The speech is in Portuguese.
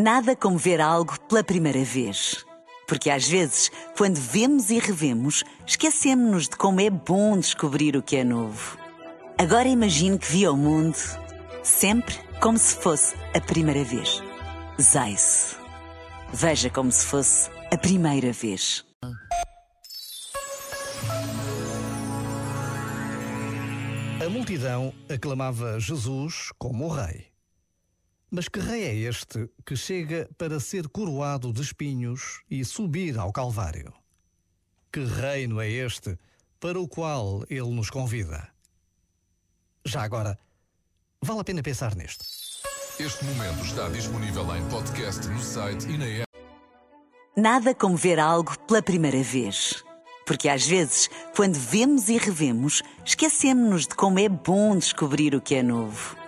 Nada como ver algo pela primeira vez. Porque às vezes, quando vemos e revemos, esquecemos-nos de como é bom descobrir o que é novo. Agora imagine que viu o mundo sempre como se fosse a primeira vez. Zais. Veja como se fosse a primeira vez. A multidão aclamava Jesus como o rei. Mas que rei é este que chega para ser coroado de espinhos e subir ao Calvário? Que reino é este para o qual ele nos convida? Já agora, vale a pena pensar nisto. Este momento está disponível em podcast no site e na app. Nada como ver algo pela primeira vez. Porque às vezes, quando vemos e revemos, esquecemos-nos de como é bom descobrir o que é novo.